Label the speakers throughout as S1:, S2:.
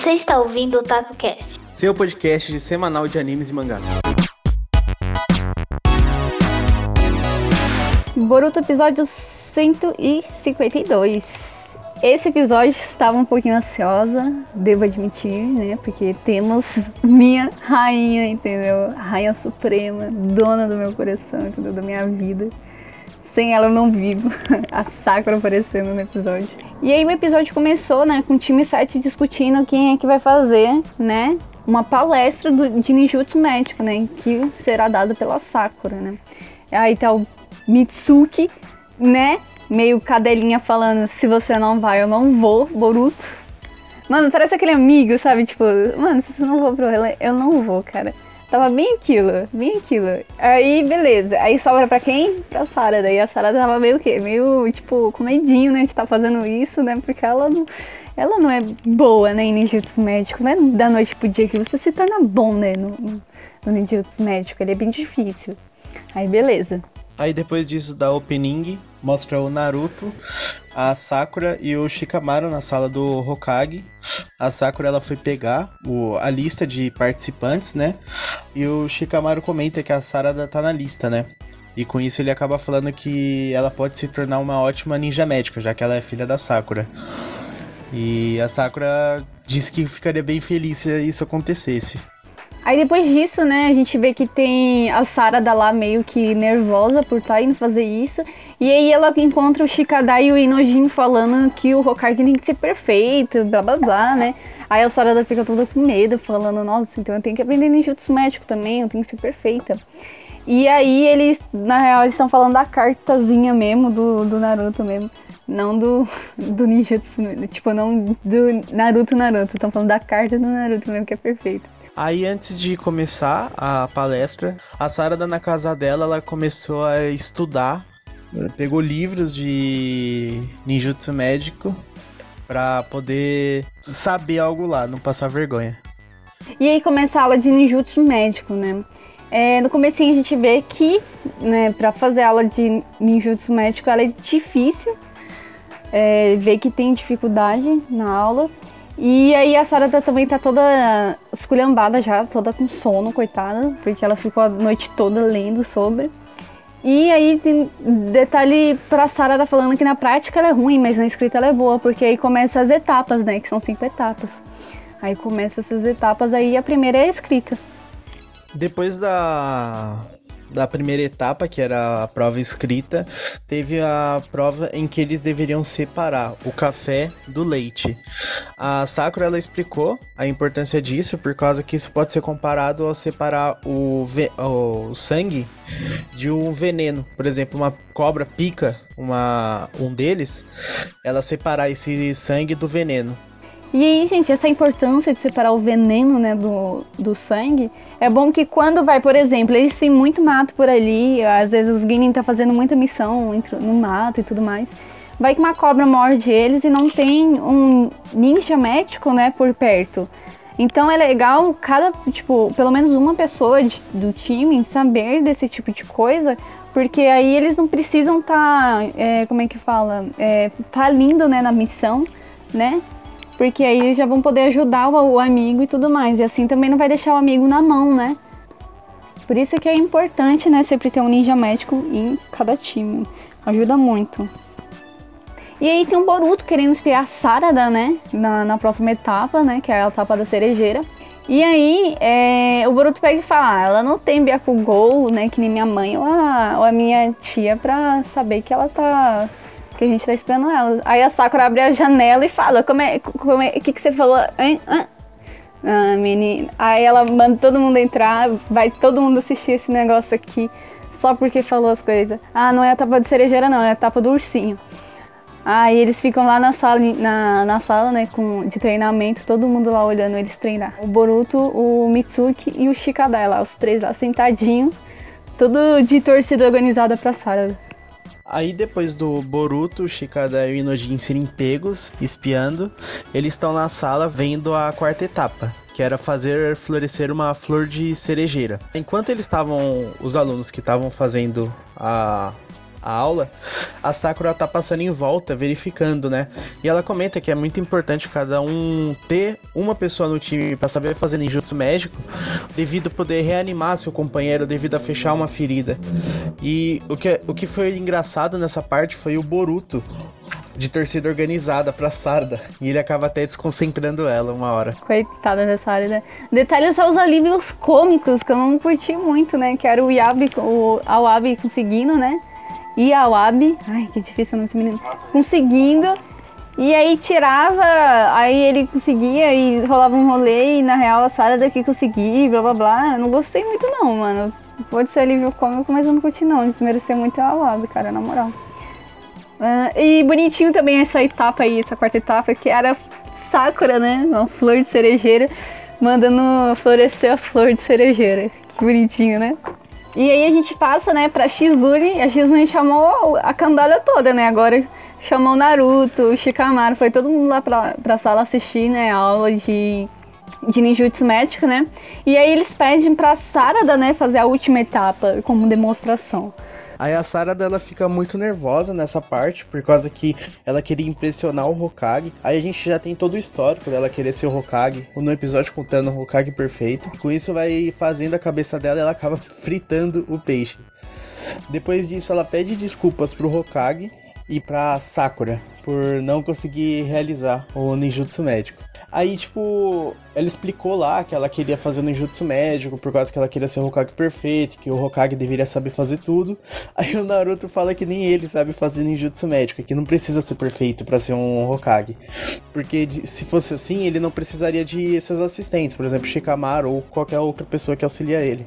S1: Você está ouvindo o TacoCast,
S2: seu podcast de semanal de animes e mangás.
S3: Boruto episódio 152. Esse episódio estava um pouquinho ansiosa, devo admitir, né? Porque temos minha rainha, entendeu? Rainha suprema, dona do meu coração, entendeu? Da minha vida. Sem ela eu não vivo. A Sakura aparecendo no episódio. E aí o episódio começou, né, com o time 7 discutindo quem é que vai fazer, né, uma palestra do, de ninjutsu médico, né, que será dada pela Sakura, né. Aí tá o Mitsuki, né, meio cadelinha falando, se você não vai, eu não vou, Boruto. Mano, parece aquele amigo, sabe? Tipo, mano, se você não for pro rolê, eu não vou, cara. Tava bem aquilo, bem aquilo. Aí, beleza. Aí sobra pra quem? Pra Sarah. Daí a Sarah tava meio o quê? Meio, tipo, com medinho, né? De estar tá fazendo isso, né? Porque ela não, ela não é boa, né? Em ninjutsu médico. Não é da noite pro dia que você se torna bom, né? No, no ninjutsu médico. Ele é bem difícil. Aí, beleza.
S2: Aí depois disso da opening, mostra o Naruto, a Sakura e o Shikamaru na sala do Hokage. A Sakura ela foi pegar o, a lista de participantes, né? E o Shikamaru comenta que a Sarada tá na lista, né? E com isso ele acaba falando que ela pode se tornar uma ótima ninja médica, já que ela é filha da Sakura. E a Sakura disse que ficaria bem feliz se isso acontecesse.
S3: Aí depois disso, né, a gente vê que tem a Sarada lá meio que nervosa por estar tá indo fazer isso. E aí ela encontra o Shikadai e o Inojin falando que o Hokage tem que ser perfeito, blá blá blá, né? Aí a Sarada fica toda com medo, falando, nossa, então eu tenho que aprender ninjutsu médico também, eu tenho que ser perfeita. E aí eles, na real, eles estão falando da cartazinha mesmo, do, do Naruto mesmo. Não do, do ninjutsu, tipo, não do Naruto Naruto. Estão falando da carta do Naruto mesmo, que é perfeita.
S2: Aí antes de começar a palestra, a Sarada na casa dela, ela começou a estudar, pegou livros de ninjutsu médico para poder saber algo lá, não passar vergonha.
S3: E aí começa a aula de ninjutsu médico, né? É, no começo a gente vê que, né, para fazer aula de ninjutsu médico, ela é difícil. É, vê que tem dificuldade na aula. E aí a Sarada também tá toda esculhambada já, toda com sono, coitada, porque ela ficou a noite toda lendo sobre. E aí tem detalhe pra Sarada falando que na prática ela é ruim, mas na escrita ela é boa, porque aí começa as etapas, né? Que são cinco etapas. Aí começa essas etapas aí, a primeira é a escrita.
S2: Depois da da primeira etapa, que era a prova escrita, teve a prova em que eles deveriam separar o café do leite. A Sakura ela explicou a importância disso, por causa que isso pode ser comparado ao separar o, o sangue de um veneno. Por exemplo, uma cobra pica uma, um deles, ela separar esse sangue do veneno.
S3: E aí, gente, essa importância de separar o veneno, né, do, do sangue, é bom que quando vai, por exemplo, eles têm muito mato por ali, às vezes os Guinan tá fazendo muita missão no mato e tudo mais. Vai que uma cobra morde eles e não tem um ninja médico, né, por perto. Então é legal cada, tipo, pelo menos uma pessoa de, do time saber desse tipo de coisa, porque aí eles não precisam estar, tá, é, como é que fala, é, falindo, né, na missão, né? Porque aí já vão poder ajudar o, o amigo e tudo mais. E assim também não vai deixar o amigo na mão, né? Por isso que é importante, né, sempre ter um ninja médico em cada time. Ajuda muito. E aí tem o Boruto querendo espiar a Sarada, né? Na, na próxima etapa, né? Que é a etapa da cerejeira. E aí, é, o Boruto pega e fala, ah, ela não tem Byakugou, né? Que nem minha mãe ou a, ou a minha tia pra saber que ela tá que a gente tá esperando ela. Aí a Sakura abre a janela e fala: Como é. Como é que, que você falou? Hein? Ah, menina. Aí ela manda todo mundo entrar, vai todo mundo assistir esse negócio aqui só porque falou as coisas. Ah, não é a tapa de cerejeira, não, é a tapa do ursinho. Aí eles ficam lá na sala, na, na sala, né, com, de treinamento, todo mundo lá olhando eles treinar. O Boruto, o Mitsuki e o Shikadai lá, os três lá sentadinhos, tudo de torcida organizada pra Sarah.
S2: Aí depois do Boruto, Shikada e Inojin serem pegos, espiando, eles estão na sala vendo a quarta etapa, que era fazer florescer uma flor de cerejeira. Enquanto eles estavam, os alunos que estavam fazendo a a aula, a Sakura tá passando em volta, verificando, né? E ela comenta que é muito importante cada um ter uma pessoa no time para saber fazer ninjutsu médico, devido a poder reanimar seu companheiro, devido a fechar uma ferida. E o que, o que foi engraçado nessa parte foi o Boruto, de torcida organizada pra Sarda. E ele acaba até desconcentrando ela uma hora.
S3: Coitada dessa área, né? Detalhe só os alívios cômicos, que eu não curti muito, né? Que era o Yabi, o Awabi conseguindo, né? E Awabi, ai que difícil o nome desse menino, conseguindo. E aí tirava, aí ele conseguia e rolava um rolê e na real a Sarah daqui conseguia, blá blá blá. Não gostei muito não, mano. Pode ser alívio cômico, mas eu não curti não. Desmereceu muito a Awabi, cara, na moral. Uh, e bonitinho também essa etapa aí, essa quarta etapa, que era Sakura, né? Uma flor de cerejeira, mandando florescer a flor de cerejeira. Que bonitinho, né? E aí a gente passa, né, pra Shizune. A Shizune chamou a candada toda, né? Agora chamou Naruto, o Shikamaru, foi todo mundo lá pra, pra sala assistir, né? A aula de, de ninjutsu médico, né? E aí eles pedem pra Sarada, né, fazer a última etapa como demonstração.
S2: Aí a Sarah dela fica muito nervosa nessa parte, por causa que ela queria impressionar o Hokage. Aí a gente já tem todo o histórico dela querer ser o Hokage, no episódio contando o Hokage perfeito. Com isso vai fazendo a cabeça dela e ela acaba fritando o peixe. Depois disso ela pede desculpas pro Hokage e pra Sakura por não conseguir realizar o ninjutsu médico. Aí, tipo, ela explicou lá que ela queria fazer no Jutsu médico por causa que ela queria ser o Hokage perfeito, que o Hokage deveria saber fazer tudo. Aí o Naruto fala que nem ele sabe fazer ninjutsu médico, que não precisa ser perfeito para ser um Hokage. Porque se fosse assim, ele não precisaria de seus assistentes, por exemplo, Shikamaru ou qualquer outra pessoa que auxilia ele.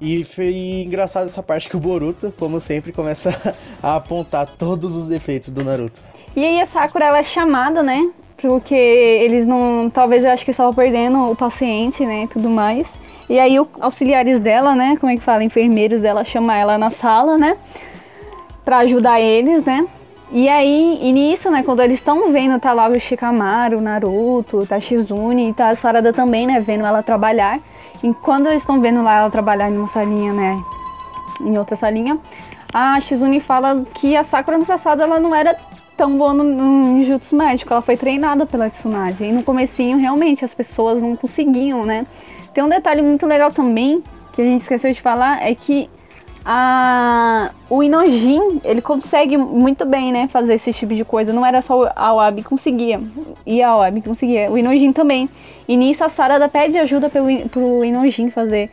S2: E foi engraçado essa parte que o Boruto, como sempre, começa a apontar todos os defeitos do Naruto.
S3: E aí a Sakura ela é chamada, né, porque eles não. Talvez eu acho que estavam perdendo o paciente, né? E tudo mais. E aí, os auxiliares dela, né? Como é que fala? Enfermeiros dela chamam ela na sala, né? Pra ajudar eles, né? E aí, e nisso, né? Quando eles estão vendo, tá lá o Shikamaru, o Naruto, tá Shizune tá a Sarada também, né? Vendo ela trabalhar. E quando eles estão vendo lá ela trabalhar em uma salinha, né? Em outra salinha, a Shizune fala que a Sakura no passado ela não era tão boa no, no ninjutsu médico. Ela foi treinada pela Tsunade. E no comecinho, realmente, as pessoas não conseguiam, né? Tem um detalhe muito legal também, que a gente esqueceu de falar, é que a, o Inojin, ele consegue muito bem, né, fazer esse tipo de coisa. Não era só a Wabi que conseguia, e a Wabi que conseguia, o Inojin também. E nisso a Sarada pede ajuda pelo, pro Inojin fazer.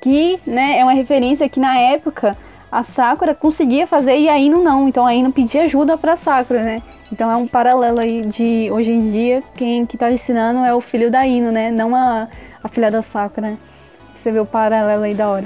S3: Que, né, é uma referência que na época a Sakura conseguia fazer e a Ino não. Então a Ino pedia ajuda pra Sakura, né? Então é um paralelo aí de hoje em dia, quem que tá ensinando é o filho da Ino, né? Não a, a filha da Sakura, né? Você vê o paralelo aí da hora.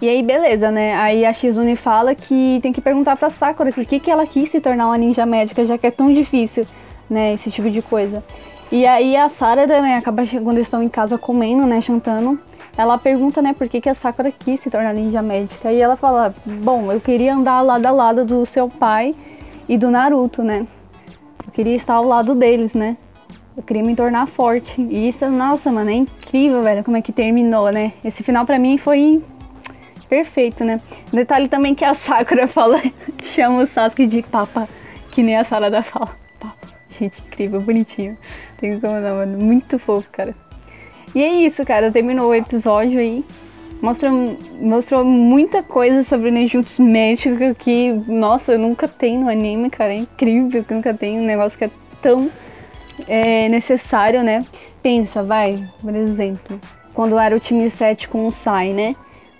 S3: E aí, beleza, né? Aí a Shizune fala que tem que perguntar pra Sakura por que, que ela quis se tornar uma ninja médica, já que é tão difícil, né? Esse tipo de coisa. E aí a Sarada, né, acaba quando eles estão em casa comendo, né, chantando, ela pergunta, né, por que, que a Sakura quis se tornar ninja médica. E ela fala: Bom, eu queria andar lado a lado do seu pai e do Naruto, né? Eu queria estar ao lado deles, né? Eu queria me tornar forte. E isso, nossa, mano, é incrível, velho, como é que terminou, né? Esse final para mim foi perfeito, né? Detalhe também que a Sakura fala, chama o Sasuke de papa, que nem a Sarada fala. Papa. Gente, incrível, bonitinho. Tem como não, mano. Muito fofo, cara. E é isso, cara. Terminou o episódio aí. Mostra, mostrou muita coisa sobre Nejutsu médico que, nossa, eu nunca tenho no anime, cara. É incrível que nunca tem um negócio que é tão é, necessário, né? Pensa, vai, por exemplo, quando era o time 7 com o Sai, né?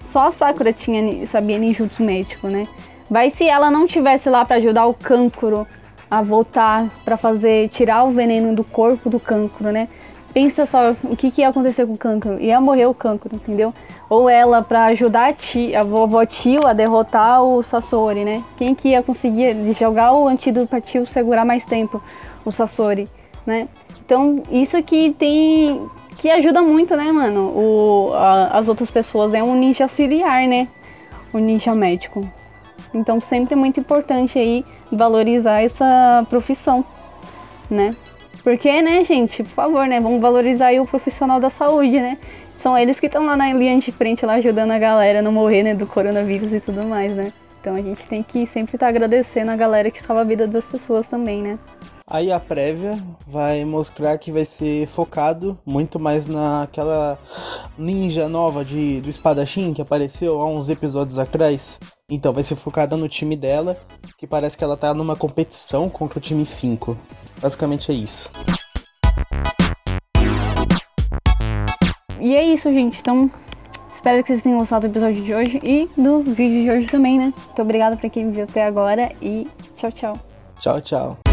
S3: Só a Sakura tinha, sabia ninjutsu médico, né? Vai se ela não tivesse lá para ajudar o Kankuro a voltar para fazer tirar o veneno do corpo do Kankuro, né? Pensa só o que, que ia acontecer com o cancro. Ia morrer o cancro, entendeu? Ou ela para ajudar a, tia, a vovó Tio a derrotar o Sasori, né? Quem que ia conseguir jogar o antídoto pra Tio segurar mais tempo o Sasori, né? Então, isso que tem. que ajuda muito, né, mano? O, a, as outras pessoas. É um ninja auxiliar, né? O ninja médico. Então, sempre é muito importante aí valorizar essa profissão, né? Porque, né, gente, por favor, né, vamos valorizar aí o profissional da saúde, né? São eles que estão lá na linha de frente, lá ajudando a galera a não morrer, né, do coronavírus e tudo mais, né? Então a gente tem que sempre estar tá agradecendo a galera que salva a vida das pessoas também, né?
S2: Aí a prévia vai mostrar que vai ser focado muito mais naquela ninja nova de, do espadachim que apareceu há uns episódios atrás. Então vai ser focada no time dela, que parece que ela tá numa competição contra o time 5. Basicamente é isso.
S3: E é isso, gente. Então, espero que vocês tenham gostado do episódio de hoje e do vídeo de hoje também, né? Muito obrigada pra quem viu até agora e tchau, tchau.
S2: Tchau, tchau.